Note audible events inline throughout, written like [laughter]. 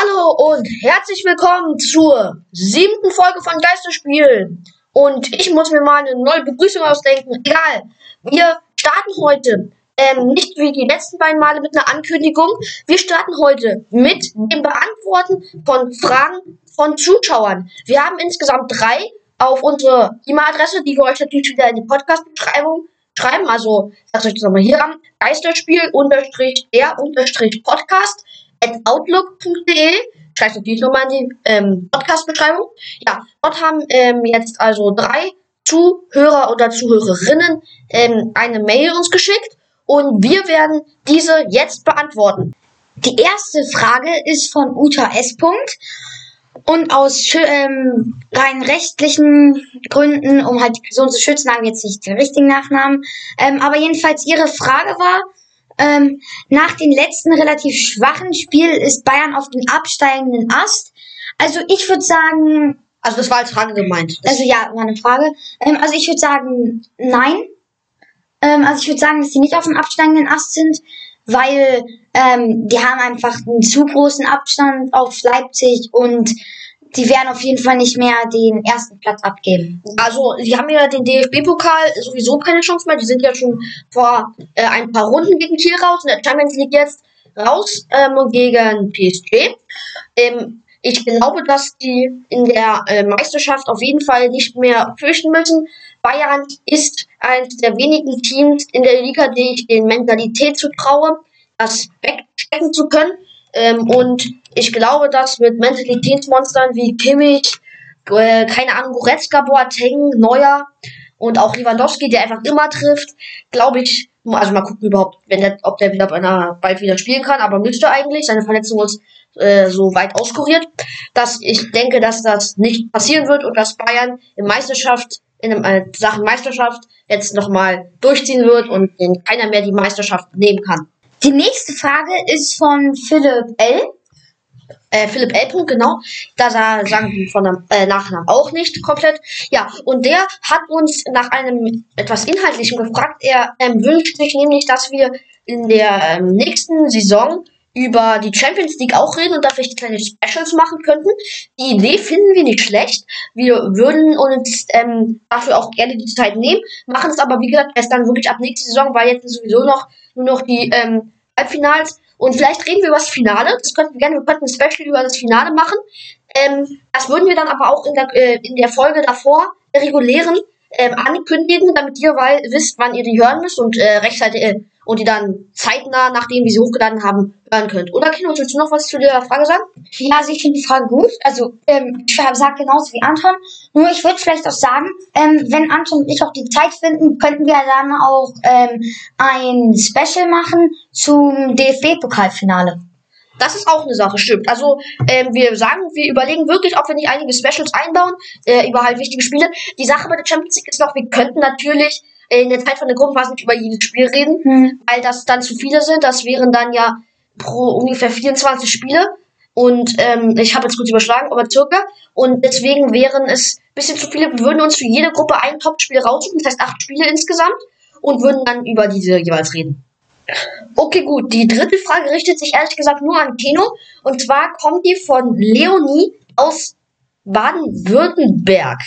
Hallo und herzlich willkommen zur siebten Folge von Geisterspiel. Und ich muss mir mal eine neue Begrüßung ausdenken. Egal. Wir starten heute ähm, nicht wie die letzten beiden Male mit einer Ankündigung. Wir starten heute mit dem Beantworten von Fragen von Zuschauern. Wir haben insgesamt drei auf unsere E-Mail-Adresse, die wir euch natürlich wieder in die Podcast-Beschreibung schreiben. Also, sagt euch das nochmal hier an. Geisterspiel outlook.de. Schreibt natürlich nochmal in die ähm, Podcast-Beschreibung. Ja, dort haben ähm, jetzt also drei Zuhörer oder Zuhörerinnen ähm, eine Mail uns geschickt und wir werden diese jetzt beantworten. Die erste Frage ist von Uta S. Und aus ähm, rein rechtlichen Gründen, um halt die Person zu schützen, haben wir jetzt nicht den richtigen Nachnamen. Ähm, aber jedenfalls ihre Frage war, ähm, nach dem letzten relativ schwachen Spiel ist Bayern auf dem absteigenden Ast. Also ich würde sagen. Also das war als Frage gemeint. Also ja, war eine Frage. Ähm, also ich würde sagen, nein. Ähm, also ich würde sagen, dass sie nicht auf dem absteigenden Ast sind, weil ähm, die haben einfach einen zu großen Abstand auf Leipzig und die werden auf jeden Fall nicht mehr den ersten Platz abgeben. Also, sie haben ja den DFB-Pokal sowieso keine Chance mehr. Die sind ja schon vor äh, ein paar Runden gegen Kiel raus. In der Champions League jetzt raus ähm, gegen PSG. Ähm, ich glaube, dass die in der äh, Meisterschaft auf jeden Fall nicht mehr fürchten müssen. Bayern ist eines der wenigen Teams in der Liga, die ich den Mentalität zutraue, das wegstecken zu können. Ähm, und ich glaube, dass mit Mentalitätsmonstern wie Kimmich, äh, keine Ahnung, Goretzka, Boateng, Neuer und auch Lewandowski, der einfach immer trifft, glaube ich, also mal gucken überhaupt, wenn der, ob der wieder bei einer, bald wieder spielen kann, aber müsste eigentlich, seine Verletzung ist äh, so weit auskuriert, dass ich denke, dass das nicht passieren wird und dass Bayern in Meisterschaft, in äh, Sachen Meisterschaft jetzt nochmal durchziehen wird und keiner mehr die Meisterschaft nehmen kann. Die nächste Frage ist von Philipp L. Äh, Philipp L. genau. Da sagen wir von der äh, Nachnamen auch nicht komplett. Ja, und der hat uns nach einem etwas Inhaltlichem gefragt. Er ähm, wünscht sich nämlich, dass wir in der ähm, nächsten Saison über die Champions League auch reden und da vielleicht kleine Specials machen könnten. Die Idee finden wir nicht schlecht. Wir würden uns ähm, dafür auch gerne die Zeit nehmen, machen es aber, wie gesagt, erst dann wirklich ab nächster Saison, weil jetzt sowieso noch nur noch die ähm, Halbfinals. Und vielleicht reden wir über das Finale. Das könnten wir gerne, wir könnten ein Special über das Finale machen. Ähm, das würden wir dann aber auch in der, äh, in der Folge davor, der regulären, ähm, ankündigen, damit ihr weil, wisst, wann ihr die hören müsst und äh, rechtzeitig äh, und die dann zeitnah, nachdem wir sie hochgeladen haben, hören könnt. Oder Kino, willst du noch was zu der Frage sagen? Ja, also ich finde die Frage gut. Also ähm, ich sage genauso wie Anton. Nur ich würde vielleicht auch sagen, ähm, wenn Anton und ich auch die Zeit finden, könnten wir dann auch ähm, ein Special machen zum DFB-Pokalfinale. Das ist auch eine Sache, stimmt. Also ähm, wir sagen, wir überlegen wirklich, ob wir nicht einige Specials einbauen äh, über halt wichtige Spiele. Die Sache bei der Champions League ist noch, wir könnten natürlich in der Zeit von der Gruppenphase nicht über jedes Spiel reden, hm. weil das dann zu viele sind. Das wären dann ja pro ungefähr 24 Spiele. Und ähm, ich habe jetzt kurz überschlagen, aber circa. Und deswegen wären es ein bisschen zu viele. Wir würden uns für jede Gruppe ein Top-Spiel raussuchen, das heißt acht Spiele insgesamt, und würden dann über diese jeweils reden. Okay, gut. Die dritte Frage richtet sich ehrlich gesagt nur an Keno. Und zwar kommt die von Leonie aus Baden-Württemberg.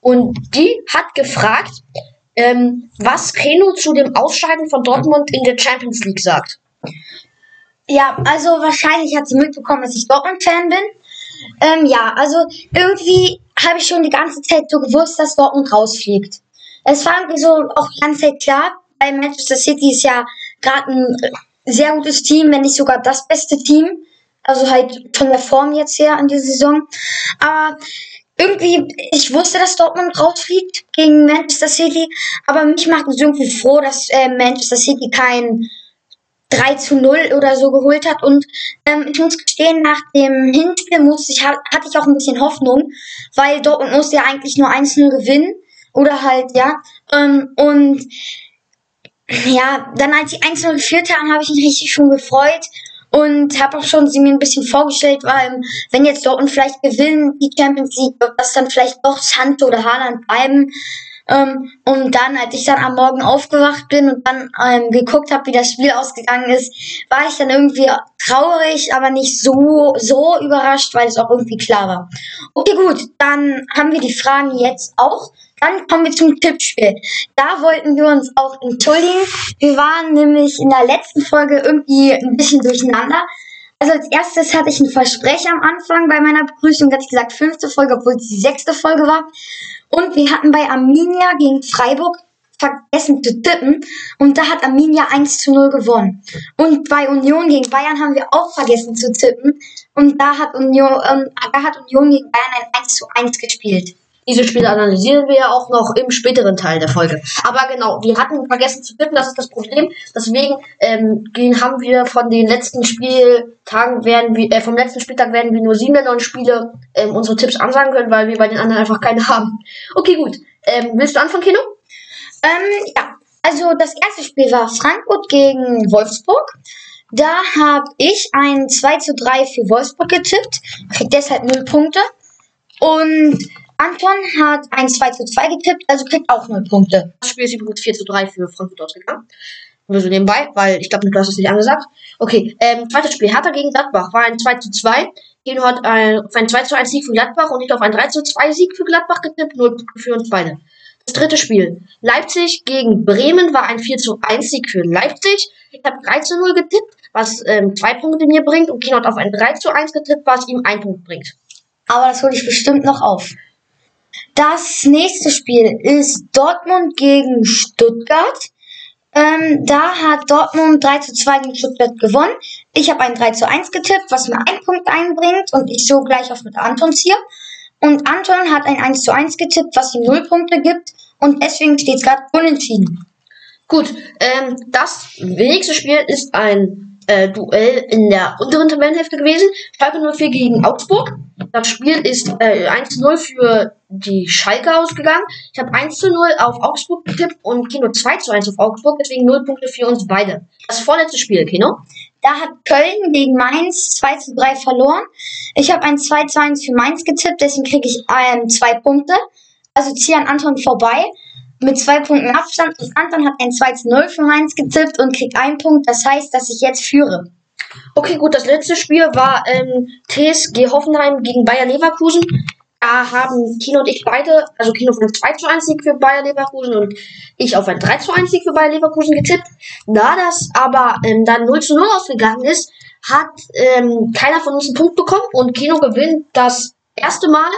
Und die hat gefragt, ähm, was Reno zu dem Ausscheiden von Dortmund in der Champions League sagt. Ja, also wahrscheinlich hat sie mitbekommen, dass ich Dortmund-Fan bin. Ähm, ja, also irgendwie habe ich schon die ganze Zeit so gewusst, dass Dortmund rausfliegt. Es war irgendwie so auch die ganze Zeit klar, weil Manchester City ist ja gerade ein sehr gutes Team, wenn nicht sogar das beste Team. Also halt von der Form jetzt her an dieser Saison. Aber irgendwie, ich wusste, dass Dortmund rausfliegt gegen Manchester City, aber mich macht es irgendwie froh, dass äh, Manchester City kein 3 zu 0 oder so geholt hat. Und ähm, ich muss gestehen, nach dem Hinspiel musste ich, hatte ich auch ein bisschen Hoffnung, weil Dortmund musste ja eigentlich nur 1-0 gewinnen. Oder halt, ja. Ähm, und ja, dann als die 1-0 geführt haben, habe ich mich richtig schon gefreut und habe auch schon sie mir ein bisschen vorgestellt, weil wenn jetzt Dortmund vielleicht gewinnen, die Champions League, das dann vielleicht doch Santo oder Haaland bleiben. Ähm, und dann, als ich dann am Morgen aufgewacht bin und dann ähm, geguckt habe, wie das Spiel ausgegangen ist, war ich dann irgendwie traurig, aber nicht so, so überrascht, weil es auch irgendwie klar war. Okay, gut, dann haben wir die Fragen jetzt auch. Dann kommen wir zum Tippspiel. Da wollten wir uns auch entschuldigen. Wir waren nämlich in der letzten Folge irgendwie ein bisschen durcheinander. Also als erstes hatte ich ein Versprechen am Anfang bei meiner Begrüßung, hatte ich gesagt fünfte Folge, obwohl es die sechste Folge war. Und wir hatten bei Arminia gegen Freiburg vergessen zu tippen und da hat Arminia 1 zu 0 gewonnen. Und bei Union gegen Bayern haben wir auch vergessen zu tippen und da hat Union, ähm, da hat Union gegen Bayern ein 1 zu 1 gespielt. Diese Spiele analysieren wir ja auch noch im späteren Teil der Folge. Aber genau, wir hatten vergessen zu tippen, das ist das Problem. Deswegen ähm, haben wir von den letzten Spieltagen werden wir, äh, vom letzten Spieltag werden wir nur sieben der neuen Spiele ähm, unsere Tipps ansagen können, weil wir bei den anderen einfach keine haben. Okay, gut. Ähm, willst du anfangen, Kino? Ähm, ja. Also das erste Spiel war Frankfurt gegen Wolfsburg. Da habe ich ein 2 zu 3 für Wolfsburg getippt, kriegt deshalb 0 Punkte. Und Anton hat ein 2 zu 2 getippt, also kriegt auch 0 Punkte. Das Spiel ist übrigens 4 zu 3 für Frankfurt ausgegangen. Nur so nebenbei, weil ich glaube, du hast es nicht angesagt. Okay, ähm, zweites Spiel. Hertha gegen Gladbach war ein 2 zu 2. Keno hat ein, auf ein 2 zu 1 Sieg für Gladbach und nicht auf ein 3 zu 2 Sieg für Gladbach getippt, nur für uns beide. Das dritte Spiel. Leipzig gegen Bremen war ein 4 zu 1 Sieg für Leipzig. Ich habe 3 zu 0 getippt, was ähm, zwei Punkte mir bringt und Keno hat auf ein 3 zu 1 getippt, was ihm ein Punkt bringt. Aber das hole ich bestimmt noch auf. Das nächste Spiel ist Dortmund gegen Stuttgart. Ähm, da hat Dortmund 3 zu 2 gegen Stuttgart gewonnen. Ich habe ein 3 zu 1 getippt, was mir einen Punkt einbringt und ich so gleich auf mit Antons hier. Und Anton hat ein 1 zu 1 getippt, was ihm 0 Punkte gibt und deswegen steht es gerade unentschieden. Gut, ähm, das nächste Spiel ist ein äh, Duell in der unteren Tabellenhälfte gewesen. Schalke 04 gegen Augsburg. Das Spiel ist äh, 1-0 für die Schalke ausgegangen. Ich habe 1 0 auf Augsburg getippt und Kino 2 1 auf Augsburg, deswegen 0 Punkte für uns beide. Das vorletzte Spiel, Kino. Da hat Köln gegen Mainz 2 zu 3 verloren. Ich habe ein 2 zu 1 für Mainz getippt, deswegen kriege ich ähm, Punkte. Also ziehe an Anton vorbei mit zwei Punkten Abstand. Und Anton hat ein 2 zu 0 für Mainz getippt und kriegt einen Punkt. Das heißt, dass ich jetzt führe. Okay, gut, das letzte Spiel war ähm, TSG Hoffenheim gegen Bayer Leverkusen. Da haben Kino und ich beide, also Kino auf einen 2 zu 1 Sieg für Bayer Leverkusen und ich auf einen 3 zu 1 Sieg für Bayer Leverkusen getippt. Da das aber ähm, dann 0 zu 0 ausgegangen ist, hat ähm, keiner von uns einen Punkt bekommen und Kino gewinnt das erste Mal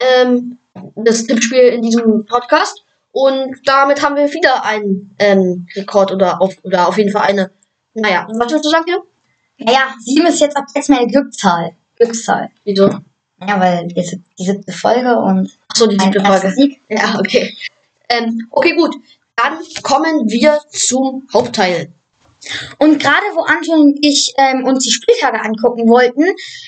ähm, das Tippspiel in diesem Podcast. Und damit haben wir wieder einen ähm, Rekord oder auf, oder auf jeden Fall eine. Naja, was willst du sagen, Kino? Naja, 7 ist jetzt ab jetzt meine Glückszahl. Glückszahl. Wieso? Ja, weil jetzt die siebte Folge und. Ach so, die siebte Folge. Sieg. Ja, okay. Ähm, okay, gut. Dann kommen wir zum Hauptteil. Und gerade wo Anton und ich ähm, uns die Spieltage angucken wollten,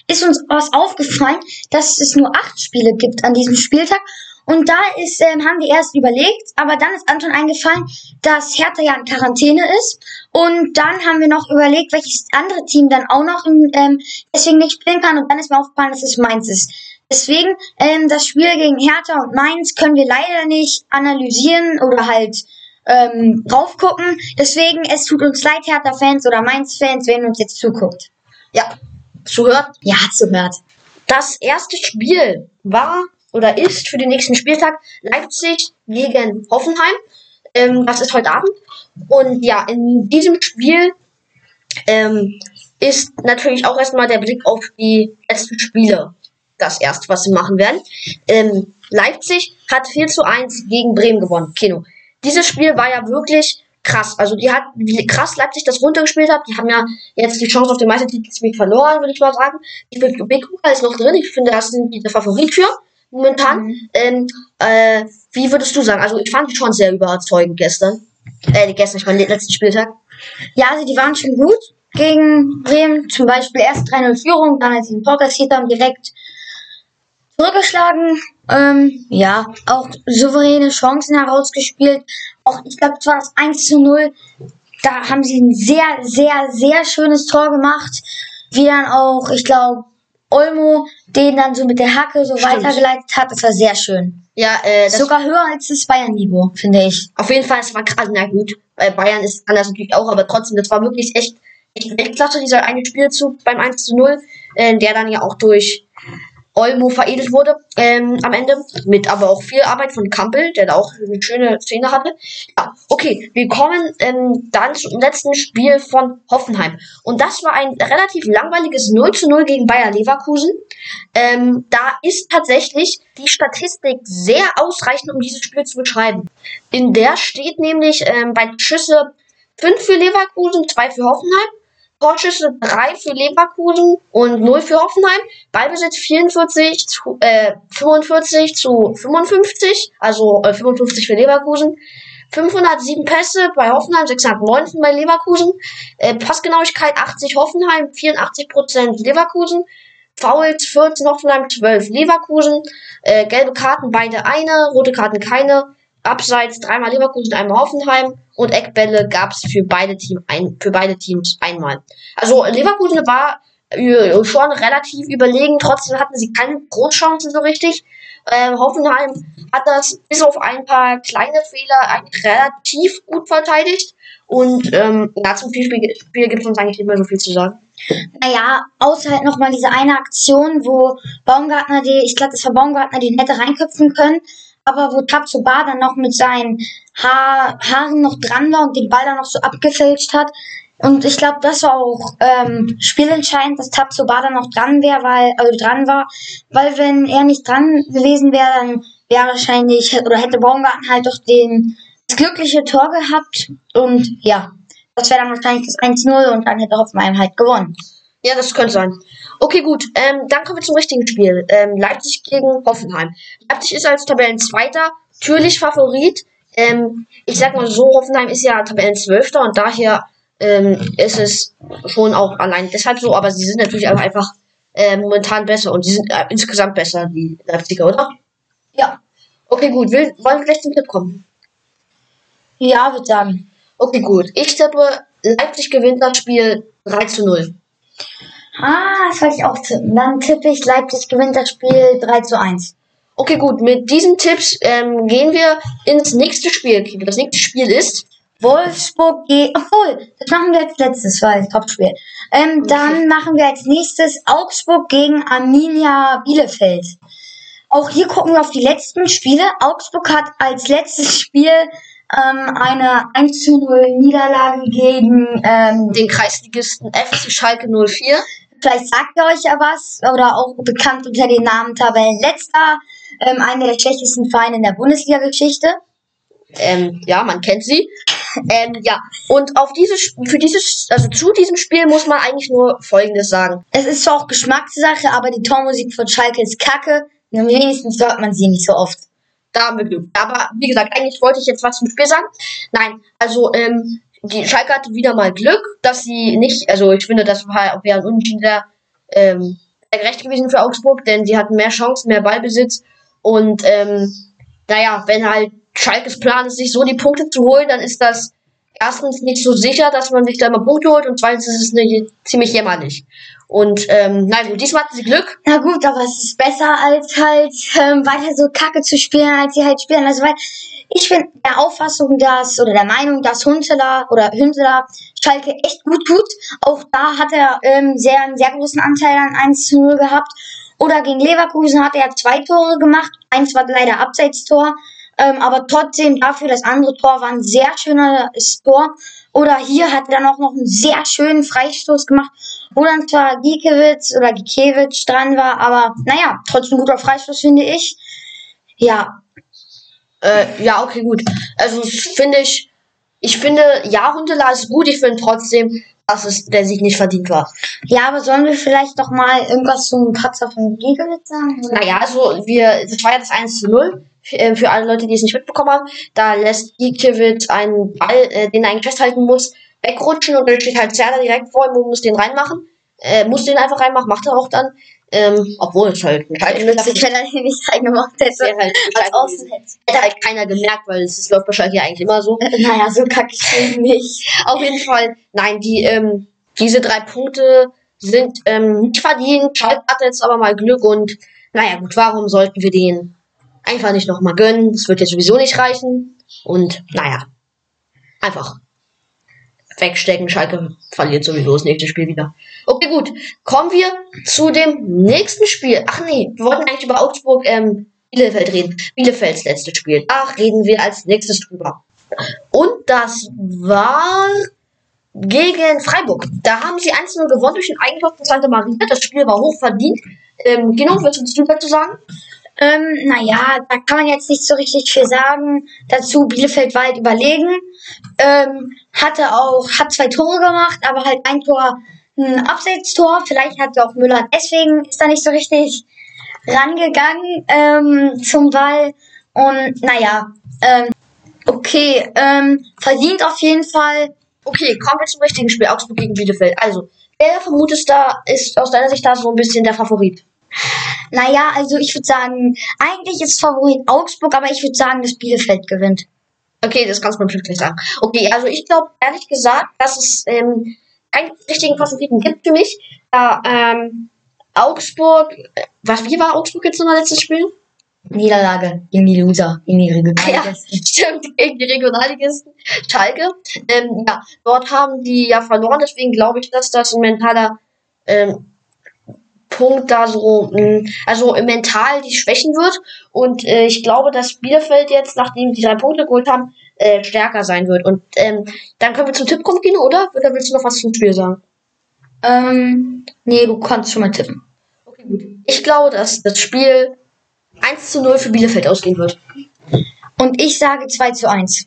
ist uns was aufgefallen, dass es nur acht Spiele gibt an diesem Spieltag. Und da ist, ähm, haben wir erst überlegt, aber dann ist Anton eingefallen, dass Hertha ja in Quarantäne ist. Und dann haben wir noch überlegt, welches andere Team dann auch noch in, ähm, deswegen nicht spielen kann. Und dann ist mir aufgefallen, dass es Mainz ist. Deswegen, ähm, das Spiel gegen Hertha und Mainz können wir leider nicht analysieren oder halt ähm, drauf gucken. Deswegen, es tut uns leid, Hertha-Fans oder Mainz-Fans, wenn uns jetzt zuguckt. Ja, zuhört. Ja, zuhört. Das erste Spiel war oder ist für den nächsten Spieltag Leipzig gegen Hoffenheim. Ähm, das ist heute Abend. Und ja, in diesem Spiel ähm, ist natürlich auch erstmal der Blick auf die letzten Spiele das erste, was sie machen werden. Ähm, Leipzig hat 4 zu 1 gegen Bremen gewonnen. Kino. Dieses Spiel war ja wirklich krass. Also die hat, wie krass Leipzig das runtergespielt hat. Die haben ja jetzt die Chance auf den Meistertitel ziemlich verloren, würde ich mal sagen. Ich finde, Bekuka ist noch drin. Ich finde, das sind die der Favorit für momentan. Mhm. Ähm, äh, wie würdest du sagen? Also ich fand die schon sehr überzeugend gestern. Äh, gestern, ich meine, letzten Spieltag. Ja, also die waren schon gut gegen Bremen. Zum Beispiel erst 3-0 Führung, dann als sie den Tor kassiert haben, direkt zurückgeschlagen. Ähm, ja, auch souveräne Chancen herausgespielt. Auch, ich glaube, es war das 1 zu 0. Da haben sie ein sehr, sehr, sehr schönes Tor gemacht. Wie dann auch, ich glaube, Olmo den dann so mit der Hacke so Stimmt. weitergeleitet hat. Das war sehr schön. Ja, äh, das Sogar höher als das Bayern-Niveau, finde ich. auf jeden Fall, es war krass, na gut, weil Bayern ist anders natürlich auch, aber trotzdem, das war wirklich echt, echt Weltklasse, dieser eine Spielzug beim 1 zu 0, äh, der dann ja auch durch Olmo veredelt wurde ähm, am Ende, mit aber auch viel Arbeit von Kampel, der da auch eine schöne Szene hatte. Ja, okay, wir kommen ähm, dann zum letzten Spiel von Hoffenheim. Und das war ein relativ langweiliges 0 zu 0 gegen Bayer Leverkusen. Ähm, da ist tatsächlich die Statistik sehr ausreichend, um dieses Spiel zu beschreiben. In der steht nämlich ähm, bei Schüsse 5 für Leverkusen, 2 für Hoffenheim. Torschüsse 3 für Leverkusen und 0 für Hoffenheim. Ballbesitz 44 zu, äh, 45 zu 55, also äh, 55 für Leverkusen. 507 Pässe bei Hoffenheim, 619 bei Leverkusen. Äh, Passgenauigkeit 80 Hoffenheim, 84% Leverkusen. Fouls 14 Hoffenheim, 12 Leverkusen. Äh, gelbe Karten beide eine, rote Karten keine. Abseits dreimal Leverkusen, einmal Hoffenheim. Und Eckbälle gab es für beide für beide Teams einmal. Also Leverkusen war äh, schon relativ überlegen, trotzdem hatten sie keine Großchancen so richtig. Ähm, Hoffenheim hat das bis auf ein paar kleine Fehler eigentlich relativ gut verteidigt. Und ähm, ja, zum Spiel gibt es uns eigentlich nicht mehr so viel zu sagen. Naja, außer halt nochmal diese eine Aktion, wo Baumgartner die, ich glaube, das war Baumgartner, die hätte reinköpfen können, aber wo Tabsoba dann noch mit seinen Haar, Haaren noch dran war und den Ball dann noch so abgefälscht hat. Und ich glaube, das war auch ähm, spielentscheidend, dass Tabsoba dann noch dran wäre, weil, also dran war, weil wenn er nicht dran gewesen wäre, dann wäre wahrscheinlich, oder hätte Baumgarten halt doch den, das glückliche Tor gehabt und ja, das wäre dann wahrscheinlich das 1-0 und dann hätte Hoffenheim halt gewonnen. Ja, das könnte sein. Okay, gut. Ähm, dann kommen wir zum richtigen Spiel. Ähm, Leipzig gegen Hoffenheim. Leipzig ist als Tabellenzweiter natürlich Favorit. Ähm, ich sag mal so, Hoffenheim ist ja Tabellenzwölfter und daher ähm, ist es schon auch allein deshalb so, aber sie sind natürlich auch einfach äh, momentan besser und sie sind äh, insgesamt besser, die Leipziger, oder? Ja. Okay, gut. Will, wollen wir gleich zum Tipp kommen? Ja, würde sagen. Okay, gut. Ich tippe, Leipzig gewinnt das Spiel 3 zu 0. Ah, das wollte ich auch tippen. Dann tippe ich, Leipzig gewinnt das Spiel 3 zu 1. Okay, gut. Mit diesen Tipps ähm, gehen wir ins nächste Spiel. Das nächste Spiel ist. Wolfsburg gegen. Obwohl, das machen wir als letztes, weil Topspiel. Ähm, dann machen wir als nächstes Augsburg gegen Arminia Bielefeld. Auch hier gucken wir auf die letzten Spiele. Augsburg hat als letztes Spiel ähm, eine 1 zu 0 Niederlage gegen ähm, den Kreisligisten FC Schalke 04. Vielleicht sagt ihr euch ja was, oder auch bekannt unter dem Namen Tabellenletzter, ähm, einer der schlechtesten Vereine in der Bundesliga-Geschichte. Ähm, ja, man kennt sie. Ähm, ja, und auf dieses, für dieses, also zu diesem Spiel muss man eigentlich nur Folgendes sagen. Es ist zwar auch Geschmackssache, aber die Tormusik von Schalke ist kacke. Und wenigstens hört man sie nicht so oft. Da haben wir Glück. Aber wie gesagt, eigentlich wollte ich jetzt was zum Spiel sagen. Nein, also ähm, die Schalke hatte wieder mal Glück, dass sie nicht, also ich finde, das war wäre ein Unentschieden sehr, ähm, sehr gerecht gewesen für Augsburg, denn sie hatten mehr Chancen, mehr Ballbesitz und ähm, naja, wenn halt Schalkes Plan ist, sich so die Punkte zu holen, dann ist das erstens nicht so sicher, dass man sich da immer Punkte holt und zweitens ist es eine, ziemlich jämmerlich. Und ähm, na gut, diesmal hatten sie Glück. Na gut, aber es ist besser, als halt ähm, weiter so kacke zu spielen, als sie halt spielen. Also weil ich bin der Auffassung, dass, oder der Meinung, dass Huntela oder Hünteler Schalke echt gut tut. Auch da hat er ähm, sehr, einen sehr großen Anteil an 1 zu 0 gehabt. Oder gegen Leverkusen hat er zwei Tore gemacht. Eins war leider Abseitstor. Ähm, aber trotzdem dafür, das andere Tor war ein sehr schönes Tor. Oder hier hat er dann auch noch einen sehr schönen Freistoß gemacht, wo dann zwar Giekewitz oder Giekewitsch dran war, aber naja, trotzdem guter Freistoß, finde ich. Ja, Äh, ja, okay, gut. Also finde ich, ich finde, ja, Huntela ist gut, ich finde trotzdem, dass es der Sieg nicht verdient war. ja, aber sollen wir vielleicht doch mal irgendwas zum Patzer von Giekewitz sagen? Oder? Naja, also wir, das war ja das 1 zu 0. Für, äh, für alle Leute, die es nicht mitbekommen haben, da lässt Gikiewicz einen Ball, äh, den er eigentlich festhalten muss, wegrutschen und dann steht halt Zerda direkt vor ihm und muss den reinmachen. Äh, muss den einfach reinmachen, macht er auch dann. Ähm, obwohl es halt ein Schalke Witzig, wenn er den nicht reingemacht hätte. wäre halt Als Schalke Außen hätte. Hätte halt keiner gemerkt, weil es, es läuft wahrscheinlich ja eigentlich immer so. Naja, so kacke ich ihn nicht. Auf jeden Fall, nein, die, ähm, diese drei Punkte sind ähm, nicht verdient. Schalke hatte jetzt aber mal Glück und naja gut, warum sollten wir den einfach nicht nochmal gönnen? Das wird jetzt sowieso nicht reichen. Und naja, einfach wegstecken. Schalke verliert sowieso das nächste Spiel wieder. Okay, gut. Kommen wir zu dem nächsten Spiel. Ach nee, wir wollten eigentlich über Augsburg ähm, Bielefeld reden. Bielefelds letztes Spiel. Da reden wir als nächstes drüber. Und das war gegen Freiburg. Da haben sie 1 gewonnen durch den Eigentor von Santa Maria. Das Spiel war hoch verdient. Ähm, genau, willst du dazu sagen? Ähm, naja, da kann man jetzt nicht so richtig viel sagen. Dazu Bielefeld war halt überlegen. Ähm, hatte auch, hat zwei Tore gemacht, aber halt ein Tor, ein Abseitstor. Vielleicht hat auch Müller deswegen ist da nicht so richtig rangegangen ähm, zum Ball. Und naja, ähm, okay, ähm, verdient auf jeden Fall. Okay, kommen wir zum richtigen Spiel. Augsburg gegen Bielefeld. Also, wer vermutest da, ist aus deiner Sicht da so ein bisschen der Favorit? Naja, also ich würde sagen, eigentlich ist Favorit Augsburg, aber ich würde sagen, dass Bielefeld gewinnt. Okay, das kannst du bestimmt gleich sagen. Okay, also ich glaube ehrlich gesagt, dass es ähm, keinen richtigen Favoriten gibt für mich. Da ähm, Augsburg, äh, was, wie war Augsburg jetzt nochmal letztes Spiel? Niederlage gegen die Loser, gegen die Regionalligisten. Ja, [laughs] stimmt, gegen die Regionalligisten. Schalke. Ähm, ja, dort haben die ja verloren, deswegen glaube ich, dass das ein mentaler ähm, Punkt da so, mh, mm, also mental die schwächen wird. Und äh, ich glaube, dass Bielefeld jetzt, nachdem die drei Punkte geholt haben, äh, stärker sein wird. Und ähm, dann können wir zum Tipp kommen, Kino, oder? Oder willst du noch was zum Spiel sagen? Ähm, nee, du kannst schon mal tippen. Okay, gut. Ich glaube, dass das Spiel 1 zu 0 für Bielefeld ausgehen wird. Und ich sage 2 zu 1.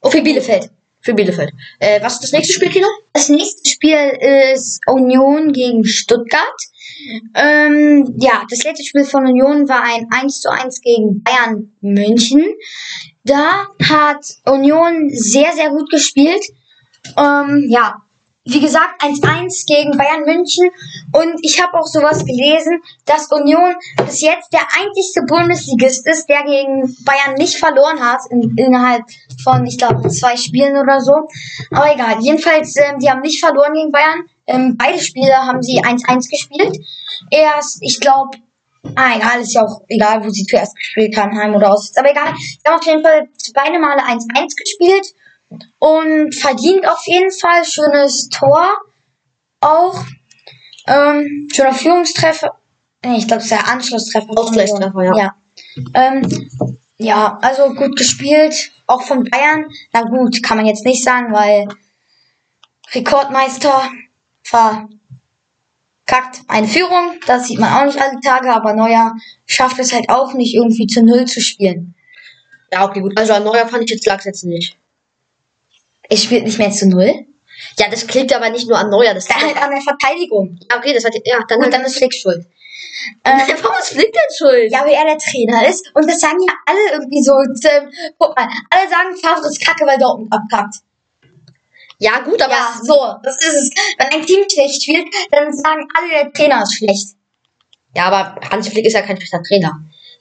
Oh, für Bielefeld. Für Bielefeld. Äh, was ist das nächste Spiel, Kino? Das nächste Spiel ist Union gegen Stuttgart. Ähm, ja, das letzte Spiel von Union war ein 1 zu 1 gegen Bayern München. Da hat Union sehr, sehr gut gespielt. Ähm, ja, wie gesagt, 1-1 gegen Bayern München. Und ich habe auch sowas gelesen, dass Union bis jetzt der einzigste Bundesligist ist, der gegen Bayern nicht verloren hat, in, innerhalb von, ich glaube, zwei Spielen oder so. Aber egal, jedenfalls, ähm, die haben nicht verloren gegen Bayern. Ähm, beide Spiele haben sie 1-1 gespielt. Erst, ich glaube, Ah, egal, ist ja auch egal, wo sie zuerst gespielt haben, Heim oder aus. Aber egal, sie haben auf jeden Fall beide Male 1-1 gespielt. Und verdient auf jeden Fall. Schönes Tor. Auch. Ähm, schöner Führungstreffer. Ich glaube, es ist der Anschlusstreffer. Ausgleichstreffer, ja. Ja. Ähm, ja, also gut gespielt. Auch von Bayern. Na gut, kann man jetzt nicht sagen, weil Rekordmeister verkackt eine Führung. Das sieht man auch nicht alle Tage, aber Neuer schafft es halt auch nicht, irgendwie zu Null zu spielen. Ja, okay, gut. Also an Neuer fand ich jetzt Lachs jetzt nicht. Es spielt nicht mehr zu null. Ja, das klingt aber nicht nur an Neuer, das liegt [laughs] halt an der Verteidigung. Okay, das hat ja dann und halt dann ist Flick schuld. [laughs] Ähm, Warum ist Flick denn schuld? Ja, weil er der Trainer ist und das sagen ja alle irgendwie so. Ähm, guck mal, alle sagen, Favre ist kacke, weil Dortmund abkackt. Ja, gut, aber ja, so, das ist es. Wenn ein Team schlecht spielt, dann sagen alle, der Trainer ist schlecht. Ja, aber Hansi Flick ist ja kein schlechter Trainer.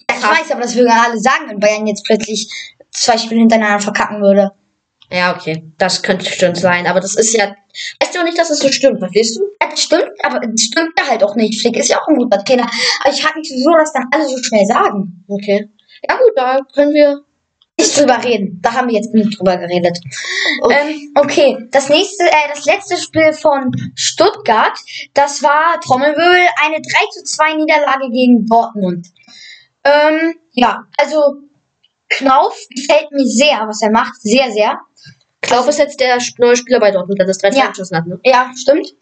Ja, ich weiß, aber das würden alle sagen, wenn Bayern jetzt plötzlich zwei Spiele hintereinander verkacken würde. Ja, okay. Das könnte stimmt sein. Aber das ist ja. Weißt du auch nicht, dass es das so stimmt, verstehst du? Ja, das stimmt, aber das stimmt ja halt auch nicht. Flick ist ja auch ein guter Trainer. Aber ich frage mich, wieso das dann alle so schnell sagen. Okay. Ja, gut, da können wir nicht drüber reden. Da haben wir jetzt nicht drüber geredet. Okay. Ähm, okay, das nächste, äh, das letzte Spiel von Stuttgart, das war Trommelwirbel, eine 3 zu 2 Niederlage gegen Dortmund. Ähm, ja, also Knauf gefällt mir sehr, was er macht. Sehr, sehr. Klauf ist jetzt der neue Spieler bei Dortmund, der das 3 ja. geschossen hat, ne? Ja, stimmt.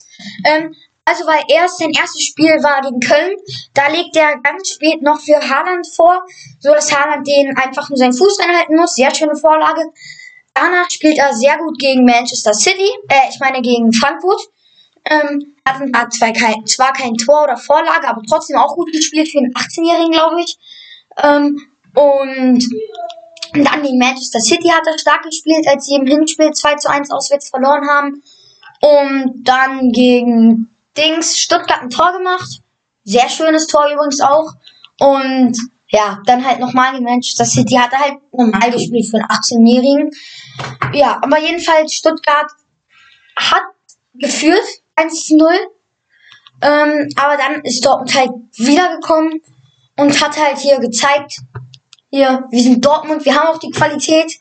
Ähm, also, weil erst sein erstes Spiel war gegen Köln, da legt er ganz spät noch für Haaland vor, so dass Haaland den einfach nur seinen Fuß reinhalten muss. Sehr schöne Vorlage. Danach spielt er sehr gut gegen Manchester City, äh, ich meine gegen Frankfurt. Ähm, hat zwar kein, zwar kein Tor oder Vorlage, aber trotzdem auch gut gespielt für einen 18-Jährigen, glaube ich. Ähm, und dann gegen Manchester City hat er stark gespielt, als sie im Hinspiel 2 zu 1 auswärts verloren haben. Und dann gegen Dings Stuttgart ein Tor gemacht. Sehr schönes Tor übrigens auch. Und ja, dann halt nochmal gegen Manchester City hat er halt normal gespielt für einen 18-Jährigen. Ja, aber jedenfalls Stuttgart hat geführt 1 zu 0. Ähm, aber dann ist Dortmund halt wiedergekommen und hat halt hier gezeigt, hier, wir sind Dortmund, wir haben auch die Qualität,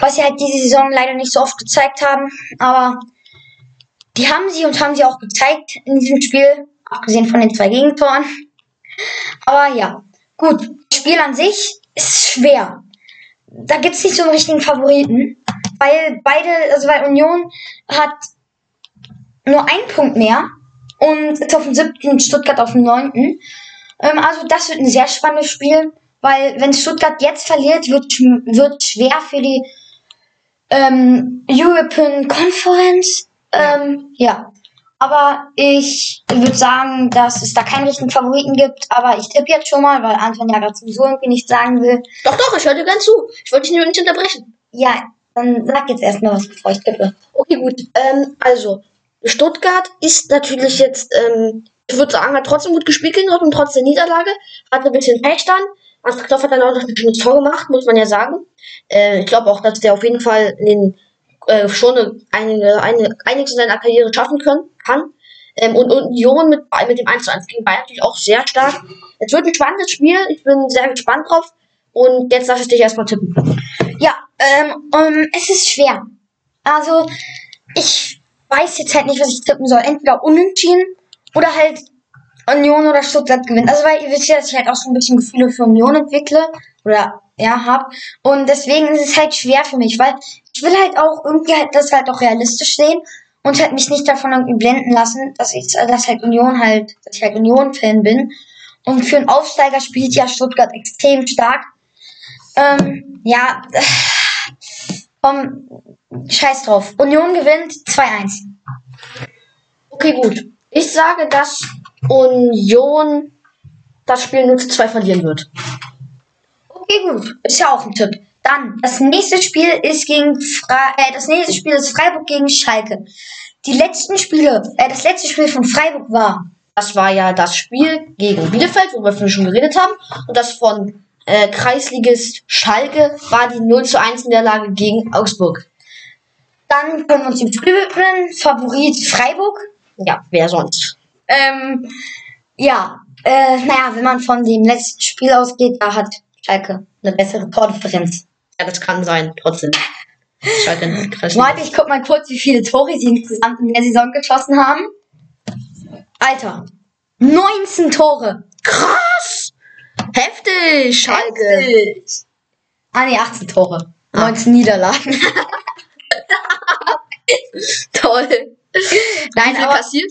was sie halt diese Saison leider nicht so oft gezeigt haben, aber die haben sie und haben sie auch gezeigt in diesem Spiel, abgesehen von den zwei Gegentoren. Aber ja, gut, das Spiel an sich ist schwer. Da gibt's nicht so einen richtigen Favoriten, weil beide, also weil Union hat nur einen Punkt mehr und ist auf dem siebten, Stuttgart auf dem neunten. Ähm, also das wird ein sehr spannendes Spiel, weil wenn Stuttgart jetzt verliert, wird wird schwer für die ähm, European Conference. Ähm, ja. Aber ich würde sagen, dass es da keinen richtigen Favoriten gibt. Aber ich tippe jetzt schon mal, weil Anton ja dazu so irgendwie nichts sagen will. Doch, doch, ich höre dir ganz zu. Ich wollte dich nur nicht unterbrechen. Ja, dann sag jetzt erstmal was, bevor ich tippe. Okay, gut. Ähm, also, Stuttgart ist natürlich jetzt, ähm, ich würde sagen, hat trotzdem gut gespielt gegen Dortmund, trotz der Niederlage. Hatte ein bisschen Pech dann. Hans Knopf hat dann auch noch ein schönes Tor gemacht, muss man ja sagen. Äh, ich glaube auch, dass der auf jeden Fall in den, äh, schon eine, eine, einiges in seiner Karriere schaffen können, kann. Ähm, und Union mit, mit dem 1 zu 1 gegen Bayern natürlich auch sehr stark. Es wird ein spannendes Spiel. Ich bin sehr gespannt drauf. Und jetzt lass ich dich erstmal tippen. Ja, ähm, um, es ist schwer. Also, ich weiß jetzt halt nicht, was ich tippen soll. Entweder unentschieden oder halt Union oder Stuttgart gewinnt. Also, weil ihr wisst ja, dass ich halt auch so ein bisschen Gefühle für Union entwickle. Oder, ja, hab. Und deswegen ist es halt schwer für mich, weil ich will halt auch irgendwie halt das halt auch realistisch sehen und halt mich nicht davon irgendwie blenden lassen, dass ich, dass halt Union halt, dass ich halt Union-Fan bin. Und für einen Aufsteiger spielt ja Stuttgart extrem stark. Ähm, ja, [sighs] komm, scheiß drauf. Union gewinnt 2-1. Okay, gut. Ich sage, dass Union das Spiel 0 zu 2 verlieren wird. Okay, gut. Ist ja auch ein Tipp. Dann, das nächste Spiel ist gegen Fra äh, das nächste Spiel ist Freiburg gegen Schalke. Die letzten Spiele, äh, das letzte Spiel von Freiburg war. Das war ja das Spiel gegen Bielefeld, wo wir schon geredet haben. Und das von äh, Kreisligist Schalke war die 0 zu 1 in der Lage gegen Augsburg. Dann können wir uns dem Spiel widmen. Favorit Freiburg. Ja, wer sonst? Ähm, ja, äh, naja, wenn man von dem letzten Spiel ausgeht, da hat Schalke eine bessere Tordifferenz. Ja, das kann sein, trotzdem. Schalke. Warte, ich guck mal kurz, wie viele Tore sie insgesamt in der Saison geschossen haben. Alter, 19 Tore. Krass! Heftig, Schalke. Heftig. Ah, nee, 18 Tore. Ah. 19 Niederlagen. [laughs] Toll. Nein, Wie viel aber. kassiert?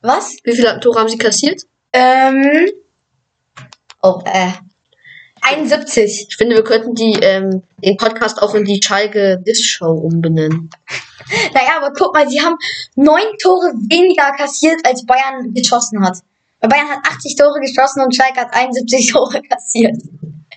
Was? Wie viele Tore haben sie kassiert? Ähm. Oh, äh. 71. Ich finde, wir könnten die, ähm, den Podcast auch in die Schalke Disc Show umbenennen. [laughs] Naja, aber guck mal, sie haben neun Tore weniger kassiert, als Bayern geschossen hat. Bayern hat 80 Tore geschossen und Schalke hat 71 [laughs] Tore kassiert.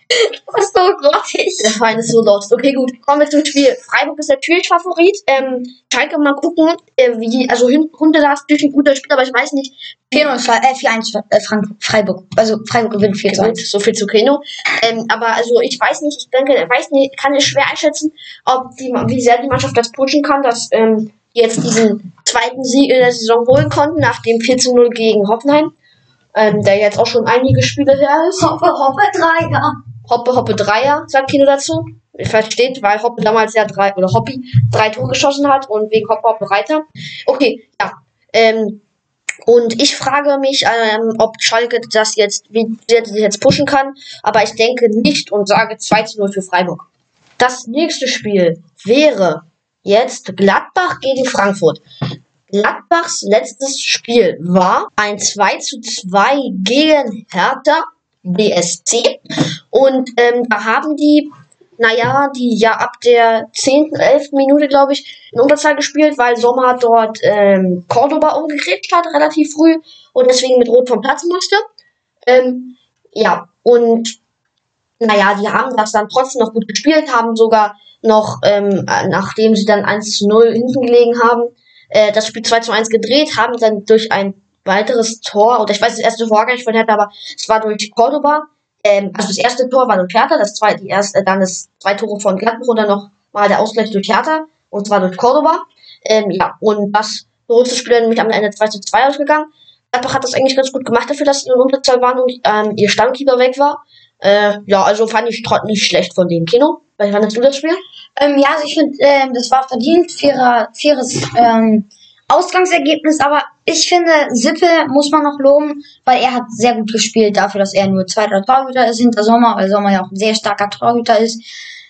[laughs] Das ist so grottig. Der Verein ist so lost. Okay, gut. Kommen wir zum Spiel. Freiburg ist natürlich Favorit. Ähm, Schalke mal gucken, äh, wie, also Hunde da ist natürlich ein guter Spieler, aber ich weiß nicht, 4-0, Schalke- äh, 4-1 äh, Frank Freiburg. Also Freiburg gewinnt 4 Gut, so viel zu Keno. Ähm, aber also ich weiß nicht, ich denke, weiß nicht, kann ich schwer einschätzen, ob die, wie sehr die Mannschaft das pushen kann, dass ähm, die jetzt diesen zweiten Sieg in der Saison holen konnten, nach dem 4 zu 0 gegen Hoffenheim, ähm, der jetzt auch schon einige Spiele her ist. Hoppe, hoppe, Dreier. Hoppe, Hoppe Dreier, sagt Kino dazu. Versteht, weil Hoppe damals ja drei, oder Hoppi drei Tore geschossen hat und wegen Hoppe, Hoppe Reiter. Okay, ja. Ähm, und ich frage mich, ähm, ob Schalke das jetzt, wie sehr das jetzt pushen kann. Aber ich denke nicht und sage 2 zu 0 für Freiburg. Das nächste Spiel wäre jetzt Gladbach gegen Frankfurt. Gladbachs letztes Spiel war ein 2 zu 2 gegen Hertha BSC. Und ähm, da haben die, naja, die ja ab der 10., 11. Minute, glaube ich, in Unterzahl gespielt, weil Sommer dort ähm, Cordoba umgekriegt hat, relativ früh, und deswegen mit Rot vom Platz musste. Ähm, ja, und naja, die haben das dann trotzdem noch gut gespielt, haben sogar noch, ähm, nachdem sie dann 1 zu 0 hinten gelegen haben, äh, das Spiel 2 zu 1 gedreht, haben dann durch ein weiteres Tor, oder ich weiß das erste Tor gar nicht von Hertha, aber es war durch Cordoba, ähm, also das erste Tor war durch Hertha, das zweite, die erste, dann das zwei Tore von Gladbach und dann noch mal der Ausgleich durch Hertha, und zwar durch Cordoba. Ähm, ja, und das das Spiel nämlich am Ende 2 zu 2 ausgegangen. Gladbach hat das eigentlich ganz gut gemacht dafür, dass sie in Unterzahl waren und ähm, ihr Stammkeeper weg war. Äh, ja, also fand ich trotzdem nicht schlecht von dem Kino. Wie fandest du das Spiel? Ähm, ja, also ich finde, ähm, das war verdient, fairer, faires ähm, Ausgangsergebnis, aber ich finde, Sippe muss man noch loben, weil er hat sehr gut gespielt dafür, dass er nur zweiter Torhüter ist hinter Sommer, weil Sommer ja auch ein sehr starker Torhüter ist.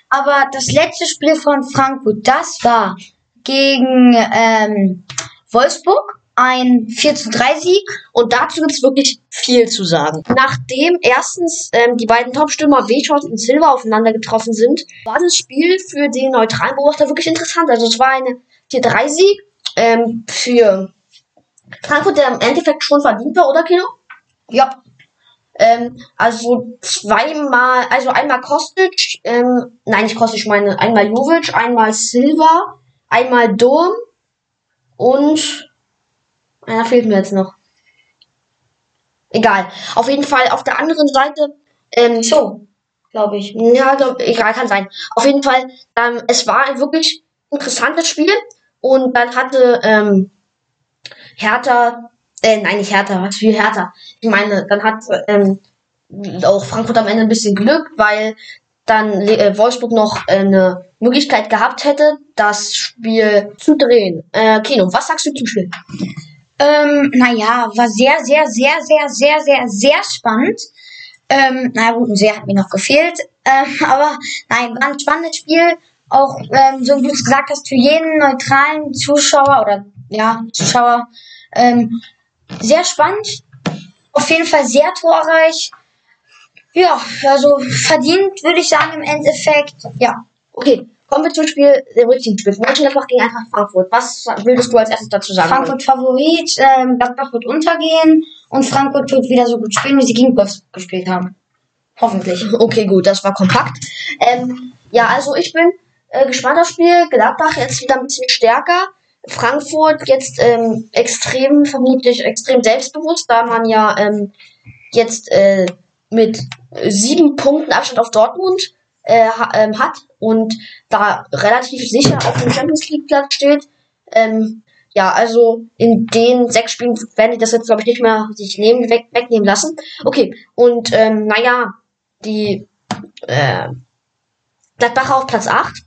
Aber das letzte Spiel von Frankfurt, das war gegen ähm, Wolfsburg ein 4 zu 3 Sieg. Und dazu gibt es wirklich viel zu sagen. Nachdem erstens ähm, die beiden Topstürmer Wechos und Silva aufeinander getroffen sind, war das Spiel für den neutralen Beobachter wirklich interessant. Also es war eine 4-3-Sieg ähm, für Frankfurt, der im Endeffekt schon verdient war, oder Kino? Ja. Ähm, also zweimal, also einmal Kostic, ähm, nein, nicht Kostic, ich meine einmal Jovic, einmal Silva, einmal Dom und einer fehlt mir jetzt noch. Egal. Auf jeden Fall auf der anderen Seite, ähm, so, glaube ich. Ja, glaub, egal, kann sein. Auf jeden Fall, ähm, es war ein wirklich interessantes Spiel. Und dann hatte ähm, Hertha, äh, nein, nicht Hertha, was für Hertha. Ich meine, dann hat ähm, auch Frankfurt am Ende ein bisschen Glück, weil dann äh, Wolfsburg noch äh, eine Möglichkeit gehabt hätte, das Spiel zu drehen. Äh, Kino, was sagst du zum Spiel? Ähm, naja, war sehr, sehr, sehr, sehr, sehr, sehr, sehr spannend. Ähm, na gut, ein sehr hat mir noch gefehlt. Ähm, [laughs] aber nein, war ein spannendes Spiel. Auch, ähm, so wie du es gesagt hast, für jeden neutralen Zuschauer oder ja, Zuschauer ähm, sehr spannend. Auf jeden Fall sehr torreich. Ja, also verdient würde ich sagen im Endeffekt. Ja. Okay, kommen wir zum Spiel, dem richtigen Spiel. Mönchengladbach gegen Eintracht Frankfurt. Was würdest du als erstes dazu sagen? Frankfurt Favorit, ähm, Gladbach wird untergehen und Frankfurt wird wieder so gut spielen, wie sie gegen Wolfsburg gespielt haben. Hoffentlich. Okay, gut, das war kompakt. Ähm, ja, also ich bin äh, gespannt aufs Spiel. Gladbach jetzt wieder ein bisschen stärker. Frankfurt jetzt ähm, extrem, vermutlich extrem selbstbewusst, da man ja ähm, jetzt äh, mit sieben Punkten Abstand auf Dortmund äh, ähm, hat und da relativ sicher auf dem Champions League Platz steht. Ähm, ja, also in den sechs Spielen werden die das jetzt, glaube ich, nicht mehr sich nehmen, weg, wegnehmen lassen. Okay, und ähm, naja, die äh, Gladbacher auf Platz 8,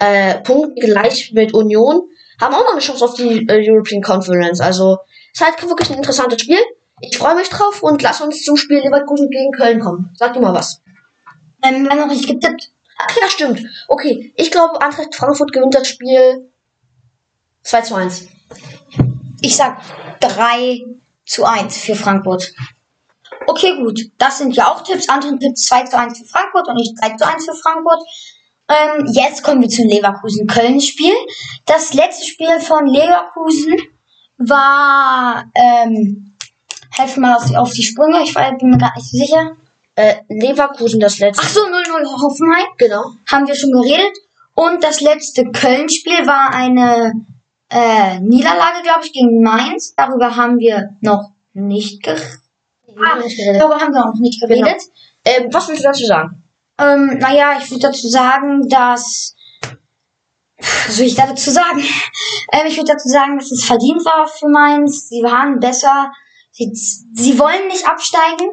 äh, Punkt gleich mit Union, haben auch noch eine Chance auf die äh, European Conference. Also ist halt wirklich ein interessantes Spiel. Ich freue mich drauf und lass uns zum Spiel Leverkusen gegen Köln kommen. Sag du mal was. Ähm, haben noch nicht getippt. Ach ja, stimmt. Okay, ich glaube, Eintracht Frankfurt gewinnt das Spiel 2 zu 1. Ich sag 3 zu 1 für Frankfurt. Okay, gut. Das sind ja auch Tipps. Anton tippt 2 zu 1 für Frankfurt und ich 3 zu 1 für Frankfurt. Ähm, jetzt kommen wir zum Leverkusen-Köln-Spiel. Das letzte Spiel von Leverkusen war, ähm, helf mal auf die, auf die Sprünge, ich war, bin mir gar nicht so sicher. Äh, Leverkusen das letzte. Ach so, 0-0 Hoffenheim. Genau. Haben wir schon geredet. Und das letzte Köln-Spiel war eine äh, Niederlage, glaube ich, gegen Mainz. Darüber haben wir noch nicht geredet. Ah, darüber haben wir auch noch nicht geredet. Genau. Ähm, was willst du dazu sagen? Ähm, naja, ich würde dazu sagen, dass. Was will ich dazu sagen? Ähm, ich würde dazu sagen, dass es verdient war für Mainz. Sie waren besser. Sie, sie wollen nicht absteigen.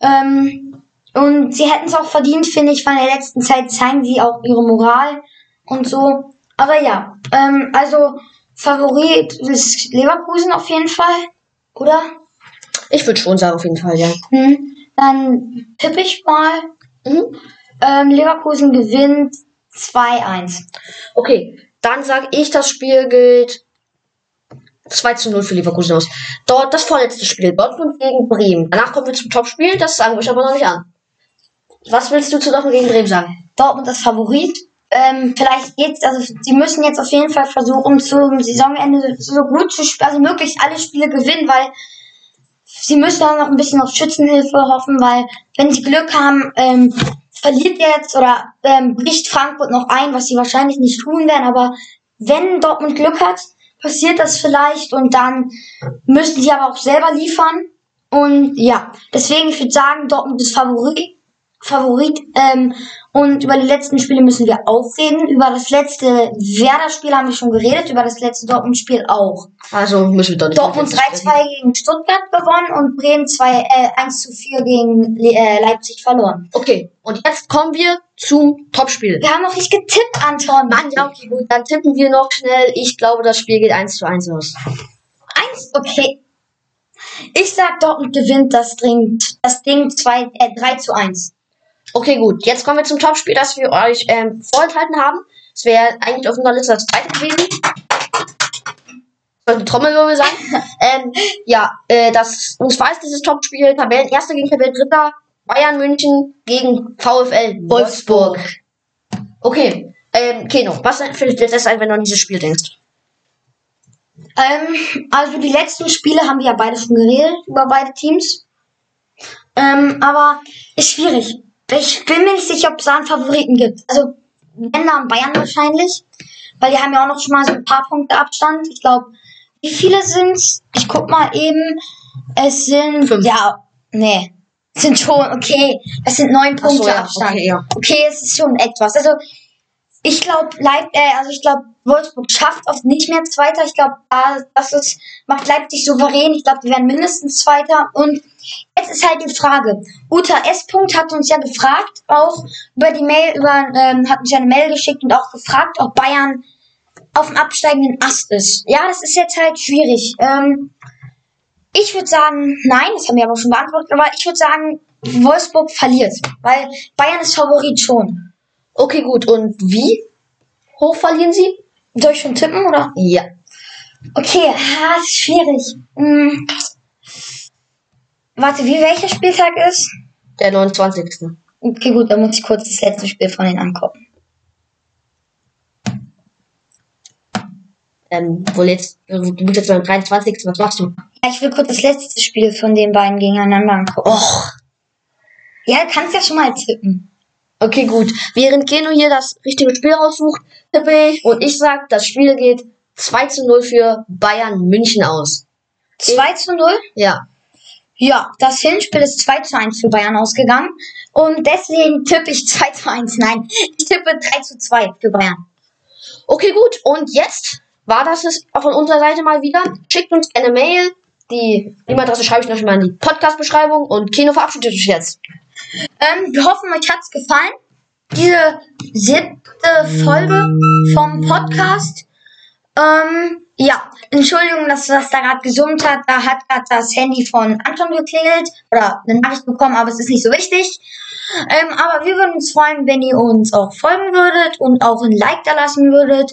Ähm, und sie hätten es auch verdient, finde ich, weil in der letzten Zeit zeigen sie auch ihre Moral und so. Aber ja, ähm, also Favorit ist Leverkusen auf jeden Fall, oder? Ich würde schon sagen, auf jeden Fall, ja. Hm, dann tippe ich mal. Mhm. Ähm, Leverkusen gewinnt 2-1. Okay, dann sage ich, das Spiel gilt 2 zu 0 für Leverkusen aus. Dort das vorletzte Spiel, Dortmund gegen Bremen. Danach kommen wir zum Topspiel, das sagen wir euch aber noch nicht an. Was willst du zu Dortmund gegen Bremen sagen? Dortmund ist Favorit. Ähm, vielleicht geht's, also sie müssen jetzt auf jeden Fall versuchen, zum Saisonende so gut zu spielen, also möglichst alle Spiele gewinnen, weil sie müssen dann noch ein bisschen auf Schützenhilfe hoffen, weil wenn sie Glück haben, ähm, verliert jetzt oder ähm, bricht Frankfurt noch ein, was sie wahrscheinlich nicht tun werden, aber wenn Dortmund Glück hat, passiert das vielleicht und dann müssen sie aber auch selber liefern. Und ja, deswegen ich würde sagen, Dortmund ist Favorit, Favorit. Ähm, und über die letzten Spiele müssen wir auch reden. Über das letzte Werder-Spiel haben wir schon geredet, über das letzte Dortmund-Spiel auch. Also müssen wir nicht Dortmund mehr sprechen. 3-2 gegen Stuttgart gewonnen und Bremen 2, äh, 1-4 gegen äh, Leipzig verloren. Okay, und jetzt kommen wir zum Topspiel. Wir haben noch nicht getippt, Anton. Mann, ja, okay, gut. Dann tippen wir noch schnell. Ich glaube, das Spiel geht 1 zu 1 aus. Eins, okay. Ich sag, Dortmund gewinnt das Ding, das Ding zwei, äh, 3 zu 1. Okay, gut. Jetzt kommen wir zum Topspiel, das wir euch ähm, vorenthalten haben. Es wäre eigentlich auf unserer Liste das zweite gewesen. Sollte Trommelwirbel sein. [laughs] ähm, ja, äh, das, und zwar ist dieses Topspiel Tabellen Erster gegen Tabellen Dritter. Bayern München gegen VfL Wolfsburg. Okay, ähm, Keno, was fällt dir das ein, wenn du an dieses Spiel denkst? Ähm, also die letzten Spiele haben wir ja beide schon geredet, über beide Teams. Ähm, aber ist schwierig. Ich bin mir nicht sicher, ob es da einen Favoriten gibt. Also, wenn dann Bayern wahrscheinlich. Weil die haben ja auch noch schon mal so ein paar Punkte Abstand. Ich glaube, wie viele sind's? Ich guck mal eben. Es sind, Fünf. ja, nee. Es sind schon, okay. Es sind neun Ach so, Punkte ja, Abstand. okay, ja. Okay, es ist schon etwas. Also, ich glaube, Leip äh, also ich glaube, Wolfsburg schafft oft nicht mehr Zweiter. Ich glaube, da, das ist, macht Leipzig souverän. Ich glaube, die werden mindestens Zweiter. Und jetzt ist halt die Frage. Uta S. Punkt hat uns ja gefragt, auch über die Mail, über, ähm, hat uns ja eine Mail geschickt und auch gefragt, ob Bayern auf dem absteigenden Ast ist. Ja, das ist jetzt halt schwierig. Ähm, ich würde sagen, nein, das haben wir aber schon beantwortet, aber ich würde sagen, Wolfsburg verliert. Weil Bayern ist Favorit schon. Okay, gut. Und wie hoch verlieren sie? Soll ich schon tippen, oder? Ja. Okay, ah, ist schwierig. Hm. Warte, wie welcher Spieltag ist? Der 29. Okay, gut, dann muss ich kurz das letzte Spiel von denen angucken. Ähm, wohl jetzt, du bist jetzt beim 23. Was machst du? Ja, ich will kurz das letzte Spiel von den beiden gegeneinander angucken. Och. Ja, du kannst ja schon mal tippen. Okay, gut. Während Keno hier das richtige Spiel raussucht, tippe ich und ich sag, das Spiel geht 2 zu 0 für Bayern München aus. 2 zu 0? Ja. Ja, das Hinspiel ist 2 zu 1 für Bayern ausgegangen. Und deswegen tippe ich 2 zu 1. Nein, ich tippe 3 zu 2 für Bayern. Okay, gut. Und jetzt war das es von unserer Seite mal wieder. Schickt uns eine Mail. Die E-Mail-Adresse schreibe ich noch mal in die Podcast-Beschreibung. Und Keno verabschiedet sich jetzt. Ähm, wir hoffen, euch hat's gefallen. Diese siebte Folge vom Podcast. Ähm, ja, Entschuldigung, dass das da gerade gesummt hat. Da hat gerade das Handy von Anton geklingelt oder eine Nachricht bekommen, aber es ist nicht so wichtig. Ähm, aber wir würden uns freuen, wenn ihr uns auch folgen würdet und auch ein Like da lassen würdet.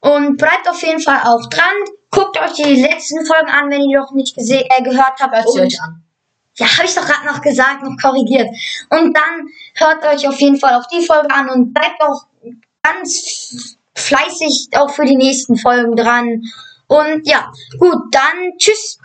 Und bleibt auf jeden Fall auch dran. Guckt euch die letzten Folgen an, wenn ihr noch nicht äh, gehört habt. Hört sie Und- euch an. Ja, habe ich doch gerade noch gesagt, noch korrigiert. Und dann hört euch auf jeden Fall auch die Folge an und bleibt auch ganz fleißig auch für die nächsten Folgen dran. Und ja, gut, dann tschüss.